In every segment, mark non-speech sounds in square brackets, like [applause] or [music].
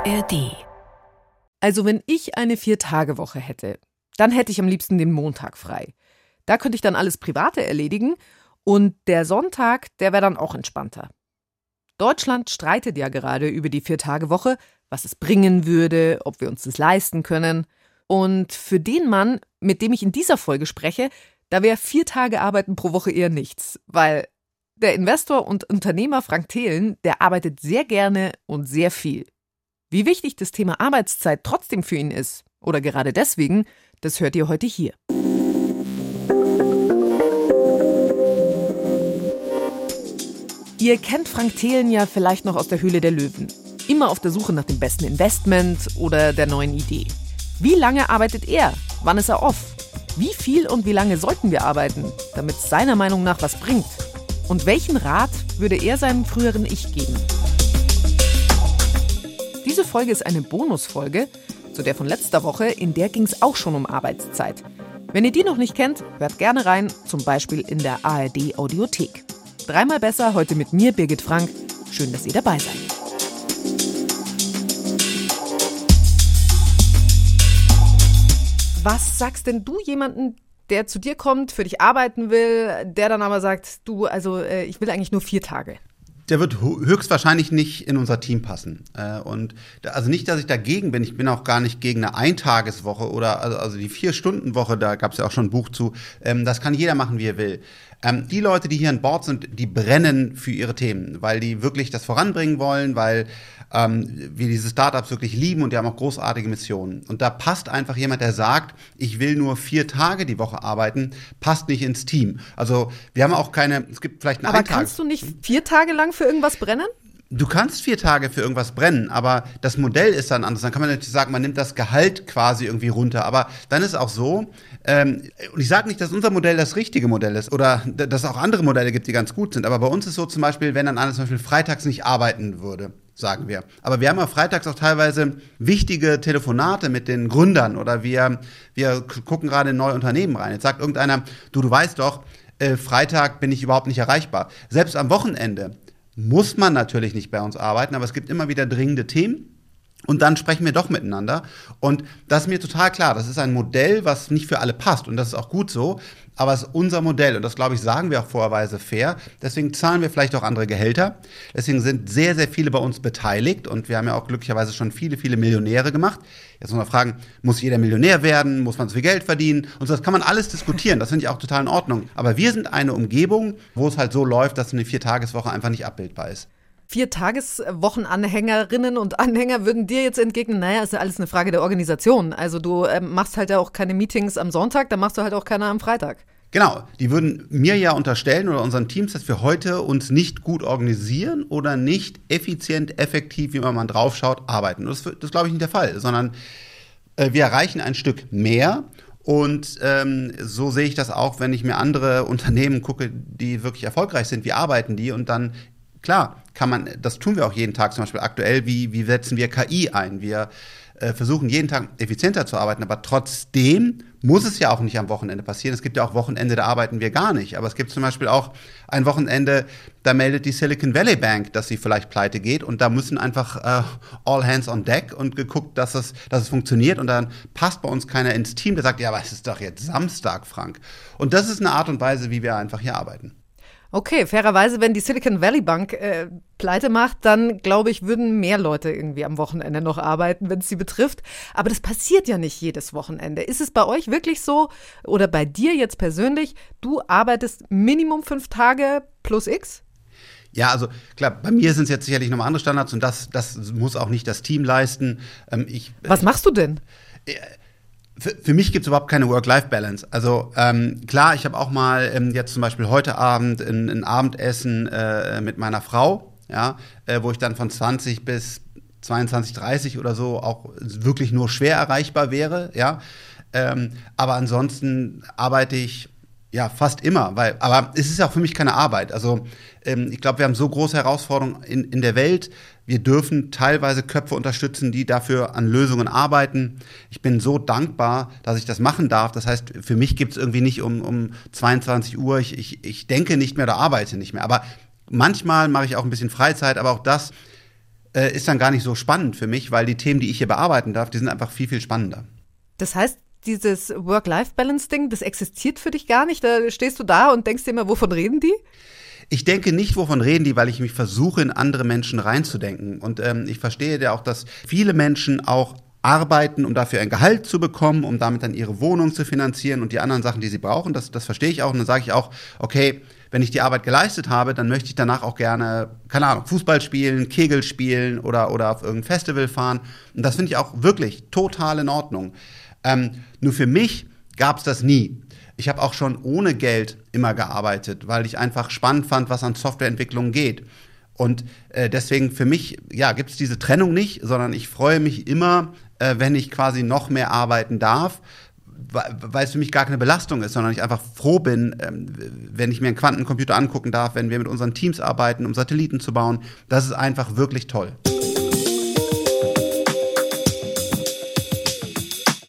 ARD. Also wenn ich eine Vier-Tage-Woche hätte, dann hätte ich am liebsten den Montag frei. Da könnte ich dann alles Private erledigen und der Sonntag, der wäre dann auch entspannter. Deutschland streitet ja gerade über die Vier-Tage-Woche, was es bringen würde, ob wir uns das leisten können. Und für den Mann, mit dem ich in dieser Folge spreche, da wäre vier Tage Arbeiten pro Woche eher nichts, weil der Investor und Unternehmer Frank Thelen, der arbeitet sehr gerne und sehr viel. Wie wichtig das Thema Arbeitszeit trotzdem für ihn ist, oder gerade deswegen, das hört ihr heute hier. Ihr kennt Frank Thelen ja vielleicht noch aus der Höhle der Löwen. Immer auf der Suche nach dem besten Investment oder der neuen Idee. Wie lange arbeitet er? Wann ist er off? Wie viel und wie lange sollten wir arbeiten, damit es seiner Meinung nach was bringt? Und welchen Rat würde er seinem früheren Ich geben? Diese Folge ist eine Bonusfolge zu der von letzter Woche, in der ging es auch schon um Arbeitszeit. Wenn ihr die noch nicht kennt, hört gerne rein, zum Beispiel in der ARD Audiothek. Dreimal besser heute mit mir, Birgit Frank. Schön, dass ihr dabei seid. Was sagst denn du jemanden, der zu dir kommt, für dich arbeiten will, der dann aber sagt, du, also äh, ich will eigentlich nur vier Tage? Der wird höchstwahrscheinlich nicht in unser Team passen. Äh, und also nicht, dass ich dagegen bin. Ich bin auch gar nicht gegen eine Eintageswoche oder also, also die Vier-Stunden-Woche, da gab es ja auch schon ein Buch zu. Ähm, das kann jeder machen, wie er will. Ähm, die Leute, die hier an Bord sind, die brennen für ihre Themen, weil die wirklich das voranbringen wollen, weil ähm, wir diese Startups wirklich lieben und die haben auch großartige Missionen. Und da passt einfach jemand, der sagt, ich will nur vier Tage die Woche arbeiten, passt nicht ins Team. Also wir haben auch keine, es gibt vielleicht eine Aber kannst du nicht vier Tage lang für irgendwas brennen? Du kannst vier Tage für irgendwas brennen, aber das Modell ist dann anders. Dann kann man natürlich sagen, man nimmt das Gehalt quasi irgendwie runter. Aber dann ist auch so, ähm, und ich sage nicht, dass unser Modell das richtige Modell ist oder dass es auch andere Modelle gibt, die ganz gut sind. Aber bei uns ist so zum Beispiel, wenn dann einer zum Beispiel freitags nicht arbeiten würde, sagen wir. Aber wir haben ja freitags auch teilweise wichtige Telefonate mit den Gründern oder wir, wir gucken gerade in neue Unternehmen rein. Jetzt sagt irgendeiner, du, du weißt doch, äh, Freitag bin ich überhaupt nicht erreichbar. Selbst am Wochenende muss man natürlich nicht bei uns arbeiten, aber es gibt immer wieder dringende Themen. Und dann sprechen wir doch miteinander. Und das ist mir total klar. Das ist ein Modell, was nicht für alle passt. Und das ist auch gut so aber es ist unser Modell und das, glaube ich, sagen wir auch vorweise fair. Deswegen zahlen wir vielleicht auch andere Gehälter. Deswegen sind sehr, sehr viele bei uns beteiligt und wir haben ja auch glücklicherweise schon viele, viele Millionäre gemacht. Jetzt muss man fragen, muss jeder Millionär werden? Muss man so viel Geld verdienen? Und so, das kann man alles diskutieren. Das finde ich auch total in Ordnung. Aber wir sind eine Umgebung, wo es halt so läuft, dass eine Viertageswoche einfach nicht abbildbar ist. Vier-Tages-Wochenanhängerinnen und Anhänger würden dir jetzt entgegnen, naja, ist ja alles eine Frage der Organisation. Also du ähm, machst halt ja auch keine Meetings am Sonntag, dann machst du halt auch keine am Freitag. Genau, die würden mir ja unterstellen oder unseren Teams, dass wir heute uns nicht gut organisieren oder nicht effizient, effektiv, wie man mal draufschaut, arbeiten. Das, das ist, glaube ich, nicht der Fall, sondern äh, wir erreichen ein Stück mehr. Und ähm, so sehe ich das auch, wenn ich mir andere [laughs] Unternehmen gucke, die wirklich erfolgreich sind. Wie arbeiten die? Und dann klar, kann man, das tun wir auch jeden Tag, zum Beispiel aktuell, wie, wie setzen wir KI ein? Wir äh, versuchen jeden Tag effizienter zu arbeiten, aber trotzdem muss es ja auch nicht am Wochenende passieren. Es gibt ja auch Wochenende, da arbeiten wir gar nicht. Aber es gibt zum Beispiel auch ein Wochenende, da meldet die Silicon Valley Bank, dass sie vielleicht pleite geht und da müssen einfach äh, all hands on deck und geguckt, dass es, dass es funktioniert und dann passt bei uns keiner ins Team, der sagt, ja, aber es ist doch jetzt Samstag, Frank. Und das ist eine Art und Weise, wie wir einfach hier arbeiten. Okay, fairerweise, wenn die Silicon Valley Bank äh, pleite macht, dann glaube ich, würden mehr Leute irgendwie am Wochenende noch arbeiten, wenn es sie betrifft. Aber das passiert ja nicht jedes Wochenende. Ist es bei euch wirklich so oder bei dir jetzt persönlich, du arbeitest Minimum fünf Tage plus X? Ja, also klar, bei mir sind es jetzt sicherlich nochmal andere Standards und das, das muss auch nicht das Team leisten. Ähm, ich, Was machst du denn? Äh, für, für mich gibt es überhaupt keine Work-Life-Balance. Also ähm, klar, ich habe auch mal ähm, jetzt zum Beispiel heute Abend ein, ein Abendessen äh, mit meiner Frau, ja, äh, wo ich dann von 20 bis 22, 30 oder so auch wirklich nur schwer erreichbar wäre, ja. Ähm, aber ansonsten arbeite ich ja, fast immer, weil, aber es ist auch für mich keine Arbeit. Also ähm, ich glaube, wir haben so große Herausforderungen in, in der Welt. Wir dürfen teilweise Köpfe unterstützen, die dafür an Lösungen arbeiten. Ich bin so dankbar, dass ich das machen darf. Das heißt, für mich gibt es irgendwie nicht um, um 22 Uhr, ich, ich, ich denke nicht mehr oder arbeite nicht mehr. Aber manchmal mache ich auch ein bisschen Freizeit, aber auch das äh, ist dann gar nicht so spannend für mich, weil die Themen, die ich hier bearbeiten darf, die sind einfach viel, viel spannender. Das heißt, dieses Work-Life-Balance-Ding, das existiert für dich gar nicht? Da stehst du da und denkst dir immer, wovon reden die? Ich denke nicht, wovon reden die, weil ich mich versuche, in andere Menschen reinzudenken. Und ähm, ich verstehe ja auch, dass viele Menschen auch arbeiten, um dafür ein Gehalt zu bekommen, um damit dann ihre Wohnung zu finanzieren und die anderen Sachen, die sie brauchen. Das, das verstehe ich auch. Und dann sage ich auch, okay, wenn ich die Arbeit geleistet habe, dann möchte ich danach auch gerne, keine Ahnung, Fußball spielen, Kegel spielen oder, oder auf irgendein Festival fahren. Und das finde ich auch wirklich total in Ordnung. Ähm, nur für mich gab es das nie. Ich habe auch schon ohne Geld immer gearbeitet, weil ich einfach spannend fand, was an Softwareentwicklung geht. Und äh, deswegen für mich, ja, gibt es diese Trennung nicht, sondern ich freue mich immer, äh, wenn ich quasi noch mehr arbeiten darf, weil es für mich gar keine Belastung ist, sondern ich einfach froh bin, ähm, wenn ich mir einen Quantencomputer angucken darf, wenn wir mit unseren Teams arbeiten, um Satelliten zu bauen. Das ist einfach wirklich toll.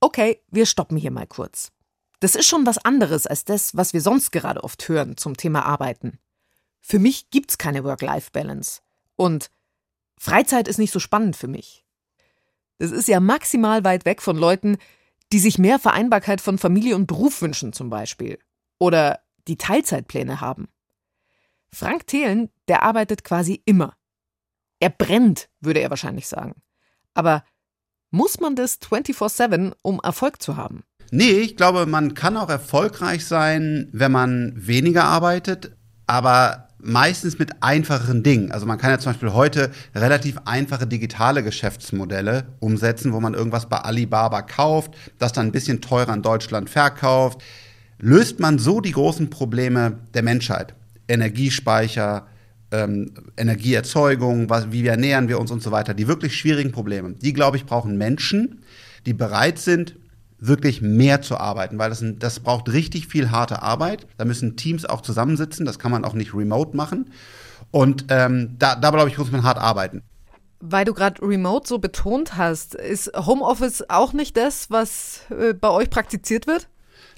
Okay, wir stoppen hier mal kurz. Das ist schon was anderes als das, was wir sonst gerade oft hören zum Thema Arbeiten. Für mich gibt's keine Work-Life-Balance. Und Freizeit ist nicht so spannend für mich. Das ist ja maximal weit weg von Leuten, die sich mehr Vereinbarkeit von Familie und Beruf wünschen zum Beispiel. Oder die Teilzeitpläne haben. Frank Thelen, der arbeitet quasi immer. Er brennt, würde er wahrscheinlich sagen. Aber muss man das 24-7, um Erfolg zu haben? Nee, ich glaube, man kann auch erfolgreich sein, wenn man weniger arbeitet, aber meistens mit einfacheren Dingen. Also man kann ja zum Beispiel heute relativ einfache digitale Geschäftsmodelle umsetzen, wo man irgendwas bei Alibaba kauft, das dann ein bisschen teurer in Deutschland verkauft. Löst man so die großen Probleme der Menschheit? Energiespeicher, ähm, Energieerzeugung, was, wie ernähren wir uns und so weiter. Die wirklich schwierigen Probleme. Die, glaube ich, brauchen Menschen, die bereit sind, wirklich mehr zu arbeiten, weil das, das braucht richtig viel harte Arbeit. Da müssen Teams auch zusammensitzen, das kann man auch nicht remote machen. Und ähm, da, da glaube ich, muss man hart arbeiten. Weil du gerade Remote so betont hast, ist Homeoffice auch nicht das, was äh, bei euch praktiziert wird?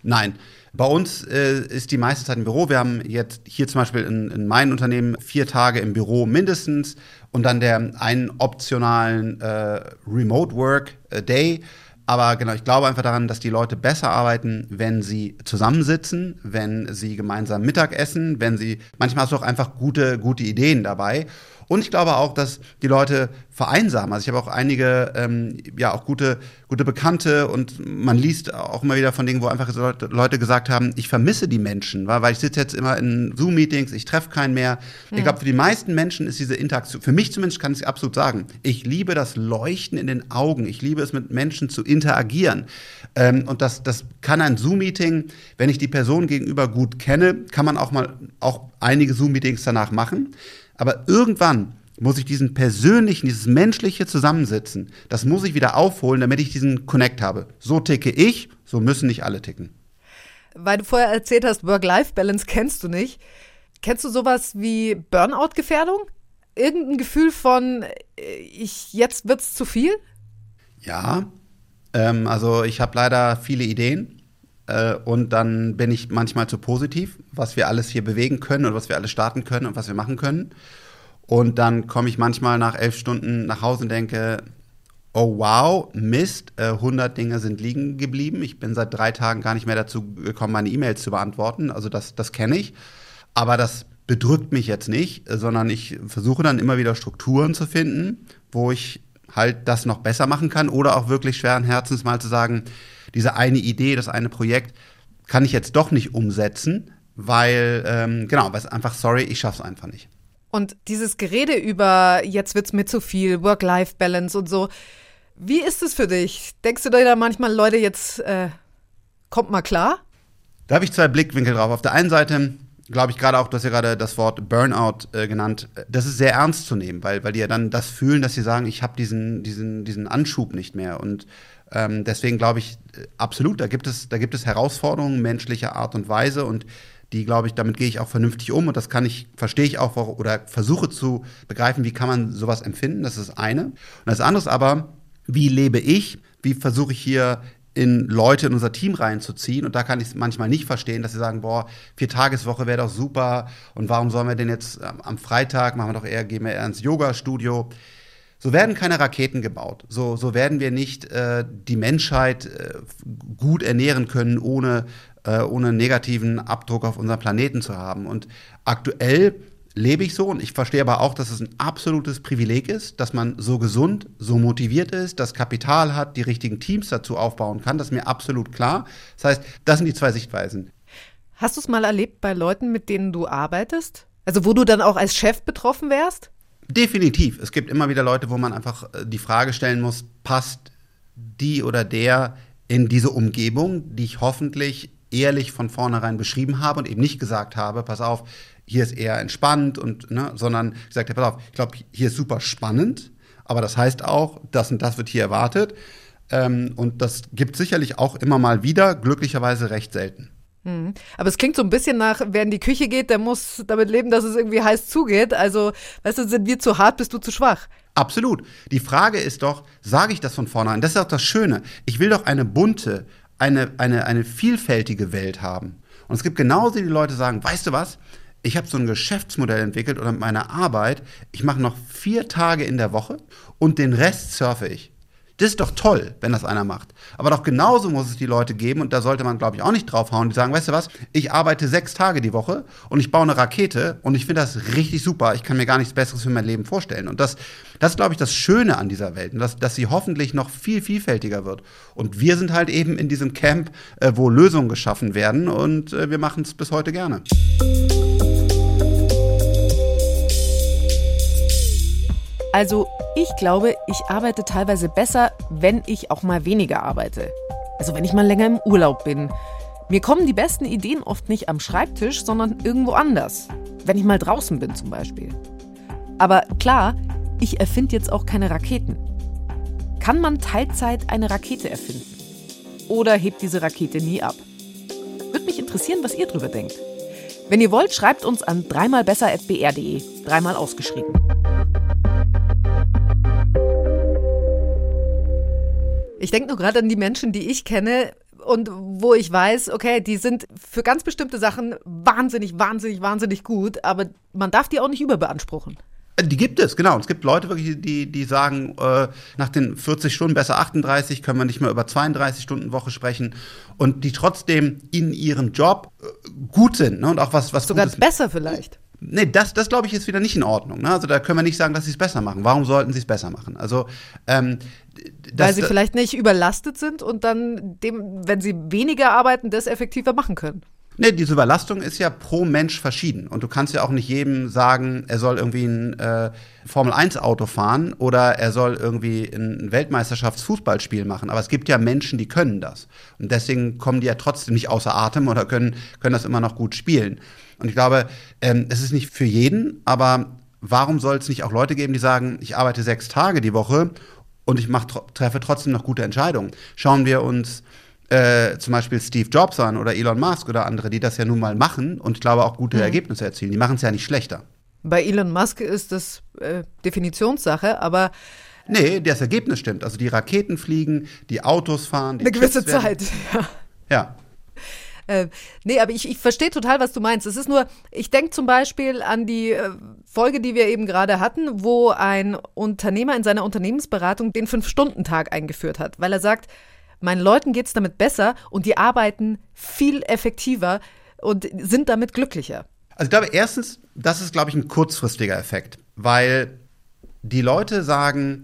Nein. Bei uns äh, ist die meiste Zeit im Büro. Wir haben jetzt hier zum Beispiel in, in meinem Unternehmen vier Tage im Büro mindestens und dann der einen optionalen äh, Remote Work äh, Day. Aber genau, ich glaube einfach daran, dass die Leute besser arbeiten, wenn sie zusammensitzen, wenn sie gemeinsam Mittag essen, wenn sie, manchmal hast du auch einfach gute, gute Ideen dabei. Und ich glaube auch, dass die Leute vereinsamen. Also ich habe auch einige, ähm, ja, auch gute, gute Bekannte und man liest auch immer wieder von Dingen, wo einfach Leute gesagt haben, ich vermisse die Menschen, weil, weil ich sitze jetzt immer in Zoom-Meetings, ich treffe keinen mehr. Ja. Ich glaube, für die meisten Menschen ist diese Interaktion, für mich zumindest kann ich es absolut sagen, ich liebe das Leuchten in den Augen, ich liebe es mit Menschen zu interagieren. Ähm, und das, das kann ein Zoom-Meeting, wenn ich die Person gegenüber gut kenne, kann man auch mal auch einige Zoom-Meetings danach machen. Aber irgendwann muss ich diesen persönlichen, dieses menschliche Zusammensitzen, das muss ich wieder aufholen, damit ich diesen Connect habe. So ticke ich, so müssen nicht alle ticken. Weil du vorher erzählt hast, Work-Life-Balance kennst du nicht. Kennst du sowas wie Burnout-Gefährdung? Irgendein Gefühl von, äh, ich, jetzt wird's zu viel? Ja, ähm, also ich habe leider viele Ideen äh, und dann bin ich manchmal zu positiv, was wir alles hier bewegen können und was wir alles starten können und was wir machen können. Und dann komme ich manchmal nach elf Stunden nach Hause und denke, oh wow, Mist, äh, 100 Dinge sind liegen geblieben. Ich bin seit drei Tagen gar nicht mehr dazu gekommen, meine E-Mails zu beantworten. Also das, das kenne ich. Aber das bedrückt mich jetzt nicht, sondern ich versuche dann immer wieder Strukturen zu finden, wo ich halt das noch besser machen kann oder auch wirklich schweren Herzens mal zu sagen, diese eine Idee, das eine Projekt kann ich jetzt doch nicht umsetzen, weil, ähm, genau, weil es einfach, sorry, ich schaff's einfach nicht. Und dieses Gerede über, jetzt wird's mir zu viel, Work-Life-Balance und so, wie ist es für dich? Denkst du dir da manchmal, Leute, jetzt äh, kommt mal klar? Da habe ich zwei Blickwinkel drauf. Auf der einen Seite glaube ich gerade auch, du hast ja gerade das Wort Burnout äh, genannt, das ist sehr ernst zu nehmen, weil, weil die ja dann das fühlen, dass sie sagen, ich habe diesen, diesen, diesen Anschub nicht mehr. Und ähm, deswegen glaube ich, äh, absolut, da gibt, es, da gibt es Herausforderungen menschlicher Art und Weise und die, glaube ich, damit gehe ich auch vernünftig um und das kann ich, verstehe ich auch oder versuche zu begreifen, wie kann man sowas empfinden, das ist das eine. Und das andere ist aber, wie lebe ich, wie versuche ich hier in Leute in unser Team reinzuziehen. Und da kann ich es manchmal nicht verstehen, dass sie sagen, boah, vier Tageswoche wäre doch super. Und warum sollen wir denn jetzt ähm, am Freitag, machen wir doch eher, gehen wir eher ins Yoga-Studio. So werden keine Raketen gebaut. So, so werden wir nicht äh, die Menschheit äh, gut ernähren können, ohne, äh, ohne negativen Abdruck auf unseren Planeten zu haben. Und aktuell lebe ich so und ich verstehe aber auch, dass es ein absolutes Privileg ist, dass man so gesund, so motiviert ist, das Kapital hat, die richtigen Teams dazu aufbauen kann. Das ist mir absolut klar. Das heißt, das sind die zwei Sichtweisen. Hast du es mal erlebt bei Leuten, mit denen du arbeitest? Also wo du dann auch als Chef betroffen wärst? Definitiv. Es gibt immer wieder Leute, wo man einfach äh, die Frage stellen muss, passt die oder der in diese Umgebung, die ich hoffentlich ehrlich von vornherein beschrieben habe und eben nicht gesagt habe, pass auf, hier ist eher entspannt und, ne, sondern gesagt habe, pass auf, ich glaube, hier ist super spannend, aber das heißt auch, das und das wird hier erwartet. Ähm, und das gibt sicherlich auch immer mal wieder, glücklicherweise recht selten. Mhm. Aber es klingt so ein bisschen nach, wer in die Küche geht, der muss damit leben, dass es irgendwie heiß zugeht. Also, weißt du, sind wir zu hart, bist du zu schwach? Absolut. Die Frage ist doch, sage ich das von vornherein? Das ist auch das Schöne. Ich will doch eine bunte, eine, eine, eine vielfältige Welt haben. Und es gibt genauso die Leute, die sagen, weißt du was? Ich habe so ein Geschäftsmodell entwickelt oder mit meiner Arbeit. Ich mache noch vier Tage in der Woche und den Rest surfe ich. Das ist doch toll, wenn das einer macht. Aber doch genauso muss es die Leute geben, und da sollte man, glaube ich, auch nicht draufhauen, die sagen, weißt du was, ich arbeite sechs Tage die Woche und ich baue eine Rakete und ich finde das richtig super. Ich kann mir gar nichts Besseres für mein Leben vorstellen. Und das, das ist, glaube ich, das Schöne an dieser Welt, dass, dass sie hoffentlich noch viel vielfältiger wird. Und wir sind halt eben in diesem Camp, äh, wo Lösungen geschaffen werden und äh, wir machen es bis heute gerne. Also ich glaube, ich arbeite teilweise besser, wenn ich auch mal weniger arbeite. Also wenn ich mal länger im Urlaub bin. Mir kommen die besten Ideen oft nicht am Schreibtisch, sondern irgendwo anders. Wenn ich mal draußen bin zum Beispiel. Aber klar, ich erfinde jetzt auch keine Raketen. Kann man Teilzeit eine Rakete erfinden? Oder hebt diese Rakete nie ab? Würde mich interessieren, was ihr drüber denkt. Wenn ihr wollt, schreibt uns an dreimalbesser.br.de. Dreimal ausgeschrieben. Ich denke nur gerade an die Menschen, die ich kenne und wo ich weiß, okay, die sind für ganz bestimmte Sachen wahnsinnig, wahnsinnig, wahnsinnig gut, aber man darf die auch nicht überbeanspruchen. Die gibt es, genau. Es gibt Leute wirklich, die, die sagen, äh, nach den 40 Stunden besser 38, können wir nicht mehr über 32 Stunden Woche sprechen und die trotzdem in ihrem Job äh, gut sind ne? und auch was was sogar Gutes besser vielleicht. Nee, das, das glaube ich ist wieder nicht in Ordnung. Ne? Also da können wir nicht sagen, dass sie es besser machen. Warum sollten sie es besser machen? Also ähm, das, Weil sie vielleicht nicht überlastet sind und dann, dem, wenn sie weniger arbeiten, das effektiver machen können. Nee, diese Überlastung ist ja pro Mensch verschieden. Und du kannst ja auch nicht jedem sagen, er soll irgendwie ein äh, Formel-1-Auto fahren oder er soll irgendwie ein Weltmeisterschaftsfußballspiel machen. Aber es gibt ja Menschen, die können das. Und deswegen kommen die ja trotzdem nicht außer Atem oder können, können das immer noch gut spielen. Und ich glaube, ähm, es ist nicht für jeden, aber warum soll es nicht auch Leute geben, die sagen, ich arbeite sechs Tage die Woche und ich mach, treffe trotzdem noch gute Entscheidungen? Schauen wir uns äh, zum Beispiel Steve Jobs an oder Elon Musk oder andere, die das ja nun mal machen und ich glaube auch gute mhm. Ergebnisse erzielen. Die machen es ja nicht schlechter. Bei Elon Musk ist das äh, Definitionssache, aber Nee, das Ergebnis stimmt. Also die Raketen fliegen, die Autos fahren. Die Eine gewisse Zeit, [laughs] ja. Ja. Äh, nee, aber ich, ich verstehe total, was du meinst. Es ist nur, ich denke zum Beispiel an die äh, Folge, die wir eben gerade hatten, wo ein Unternehmer in seiner Unternehmensberatung den Fünf-Stunden-Tag eingeführt hat, weil er sagt, meinen Leuten geht es damit besser und die arbeiten viel effektiver und sind damit glücklicher. Also ich glaube, erstens, das ist, glaube ich, ein kurzfristiger Effekt, weil die Leute sagen,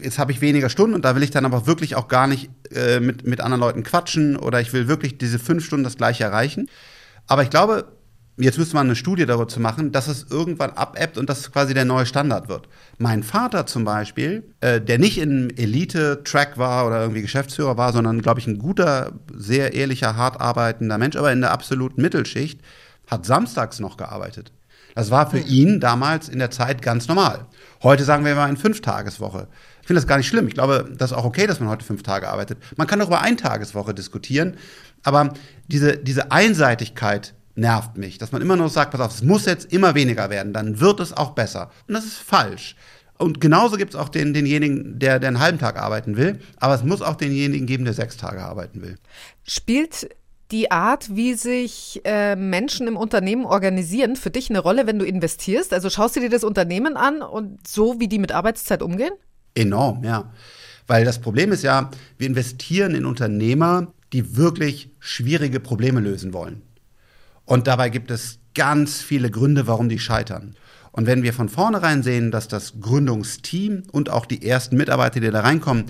jetzt habe ich weniger Stunden und da will ich dann aber wirklich auch gar nicht äh, mit, mit anderen Leuten quatschen oder ich will wirklich diese fünf Stunden das gleiche erreichen. Aber ich glaube, jetzt müsste man eine Studie darüber zu machen, dass es irgendwann abebbt und das quasi der neue Standard wird. Mein Vater zum Beispiel, äh, der nicht in Elite-Track war oder irgendwie Geschäftsführer war, sondern, glaube ich, ein guter, sehr ehrlicher, hart arbeitender Mensch, aber in der absoluten Mittelschicht, hat samstags noch gearbeitet. Das war für ihn damals in der Zeit ganz normal. Heute sagen wir mal eine Fünftageswoche. Ich finde das gar nicht schlimm. Ich glaube, das ist auch okay, dass man heute fünf Tage arbeitet. Man kann auch über Eintageswoche diskutieren. Aber diese, diese Einseitigkeit nervt mich, dass man immer nur sagt, pass auf, es muss jetzt immer weniger werden, dann wird es auch besser. Und das ist falsch. Und genauso gibt es auch den, denjenigen, der, der einen halben Tag arbeiten will, aber es muss auch denjenigen geben, der sechs Tage arbeiten will. Spielt die Art, wie sich äh, Menschen im Unternehmen organisieren, für dich eine Rolle, wenn du investierst? Also schaust du dir das Unternehmen an und so, wie die mit Arbeitszeit umgehen? Enorm, ja. Weil das Problem ist ja, wir investieren in Unternehmer, die wirklich schwierige Probleme lösen wollen. Und dabei gibt es ganz viele Gründe, warum die scheitern. Und wenn wir von vornherein sehen, dass das Gründungsteam und auch die ersten Mitarbeiter, die da reinkommen,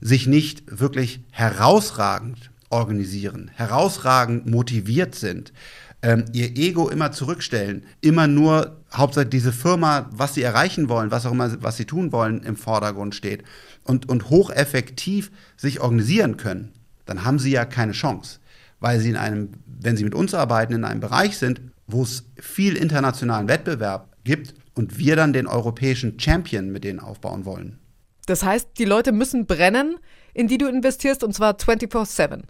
sich nicht wirklich herausragend organisieren, herausragend motiviert sind, ähm, ihr Ego immer zurückstellen, immer nur hauptsächlich diese Firma, was sie erreichen wollen, was auch immer, was sie tun wollen, im Vordergrund steht und, und hocheffektiv sich organisieren können, dann haben sie ja keine Chance, weil sie in einem, wenn sie mit uns arbeiten, in einem Bereich sind, wo es viel internationalen Wettbewerb gibt und wir dann den europäischen Champion mit denen aufbauen wollen. Das heißt, die Leute müssen brennen, in die du investierst, und zwar 24-7.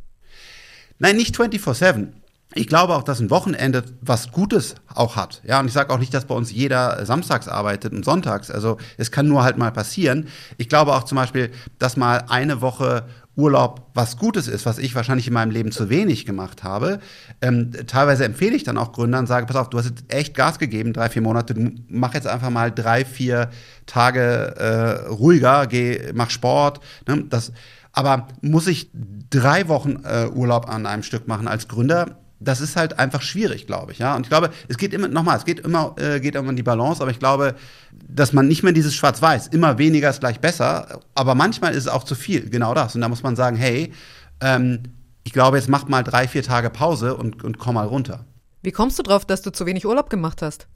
Nein, nicht 24-7. Ich glaube auch, dass ein Wochenende was Gutes auch hat. Ja, und ich sage auch nicht, dass bei uns jeder samstags arbeitet und sonntags. Also es kann nur halt mal passieren. Ich glaube auch zum Beispiel, dass mal eine Woche Urlaub was Gutes ist, was ich wahrscheinlich in meinem Leben zu wenig gemacht habe. Ähm, teilweise empfehle ich dann auch Gründern, sage, pass auf, du hast jetzt echt Gas gegeben, drei, vier Monate, du mach jetzt einfach mal drei, vier Tage äh, ruhiger, geh, mach Sport. Ne? Das, aber muss ich drei Wochen äh, Urlaub an einem Stück machen als Gründer? Das ist halt einfach schwierig, glaube ich. Ja? Und ich glaube, es geht immer, nochmal, es geht immer, äh, geht immer um die Balance, aber ich glaube, dass man nicht mehr dieses Schwarz-Weiß, immer weniger ist gleich besser, aber manchmal ist es auch zu viel, genau das. Und da muss man sagen, hey, ähm, ich glaube, jetzt mach mal drei, vier Tage Pause und, und komm mal runter. Wie kommst du drauf, dass du zu wenig Urlaub gemacht hast?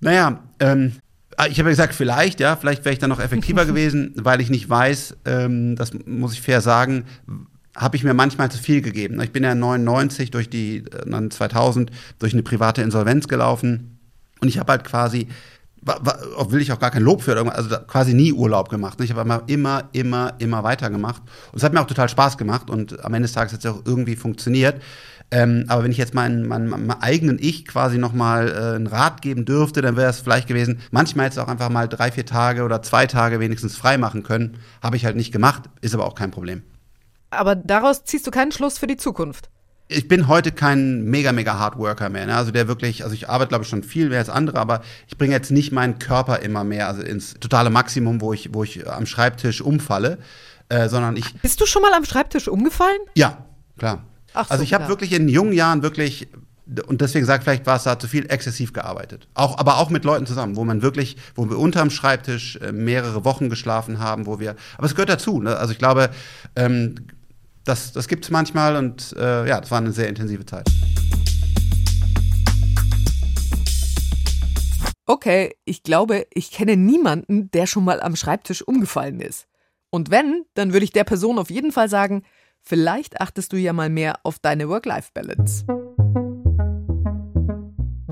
Naja, ähm, ich habe ja gesagt, vielleicht, ja, vielleicht wäre ich dann noch effektiver [laughs] gewesen, weil ich nicht weiß, ähm, das muss ich fair sagen, habe ich mir manchmal zu viel gegeben. Ich bin ja 99 durch die, dann 2000 durch eine private Insolvenz gelaufen und ich habe halt quasi, will ich auch gar kein Lob für, also quasi nie Urlaub gemacht. Ich habe immer, immer, immer, immer weitergemacht und es hat mir auch total Spaß gemacht und am Ende des Tages hat es auch irgendwie funktioniert. Ähm, aber wenn ich jetzt meinen, meinen, meinen eigenen Ich quasi nochmal äh, einen Rat geben dürfte, dann wäre es vielleicht gewesen, manchmal jetzt auch einfach mal drei, vier Tage oder zwei Tage wenigstens frei machen können. Habe ich halt nicht gemacht, ist aber auch kein Problem. Aber daraus ziehst du keinen Schluss für die Zukunft. Ich bin heute kein mega, mega Hardworker mehr. Ne? Also der wirklich, also ich arbeite, glaube ich, schon viel mehr als andere, aber ich bringe jetzt nicht meinen Körper immer mehr, also ins totale Maximum, wo ich, wo ich am Schreibtisch umfalle, äh, sondern ich. Bist du schon mal am Schreibtisch umgefallen? Ja, klar. Ach so, also ich habe wirklich in jungen Jahren wirklich und deswegen sagt vielleicht war es da zu viel exzessiv gearbeitet. Auch, aber auch mit Leuten zusammen, wo man wirklich, wo wir unterm Schreibtisch äh, mehrere Wochen geschlafen haben, wo wir, aber es gehört dazu. Ne? Also ich glaube, ähm, das, das gibt es manchmal und äh, ja, das war eine sehr intensive Zeit. Okay, ich glaube, ich kenne niemanden, der schon mal am Schreibtisch umgefallen ist. Und wenn, dann würde ich der Person auf jeden Fall sagen, vielleicht achtest du ja mal mehr auf deine Work-Life-Balance.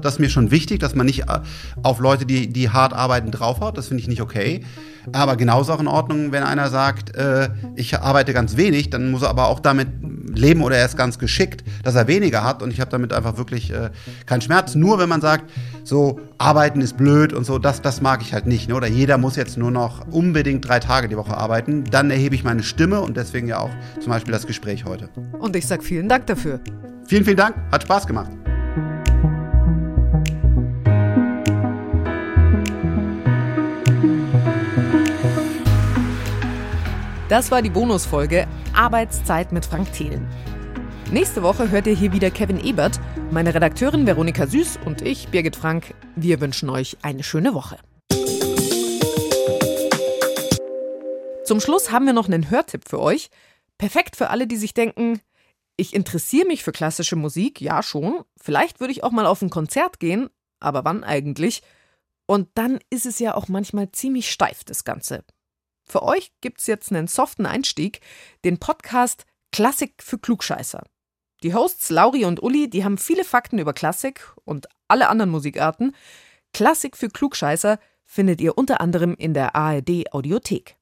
Das ist mir schon wichtig, dass man nicht äh, auf Leute, die, die hart arbeiten, draufhaut. Das finde ich nicht okay. Aber genauso auch in Ordnung, wenn einer sagt, äh, ich arbeite ganz wenig, dann muss er aber auch damit leben oder er ist ganz geschickt, dass er weniger hat. Und ich habe damit einfach wirklich äh, keinen Schmerz. Nur wenn man sagt, so arbeiten ist blöd und so, das, das mag ich halt nicht. Ne? Oder jeder muss jetzt nur noch unbedingt drei Tage die Woche arbeiten. Dann erhebe ich meine Stimme und deswegen ja auch zum Beispiel das Gespräch heute. Und ich sage vielen Dank dafür. Vielen, vielen Dank. Hat Spaß gemacht. Das war die Bonusfolge Arbeitszeit mit Frank Thelen. Nächste Woche hört ihr hier wieder Kevin Ebert, meine Redakteurin Veronika Süß und ich, Birgit Frank. Wir wünschen euch eine schöne Woche. Zum Schluss haben wir noch einen Hörtipp für euch. Perfekt für alle, die sich denken, ich interessiere mich für klassische Musik, ja schon. Vielleicht würde ich auch mal auf ein Konzert gehen, aber wann eigentlich? Und dann ist es ja auch manchmal ziemlich steif, das Ganze. Für euch gibt's jetzt einen soften Einstieg, den Podcast Klassik für Klugscheißer. Die Hosts Lauri und Uli, die haben viele Fakten über Klassik und alle anderen Musikarten. Klassik für Klugscheißer findet ihr unter anderem in der ARD Audiothek.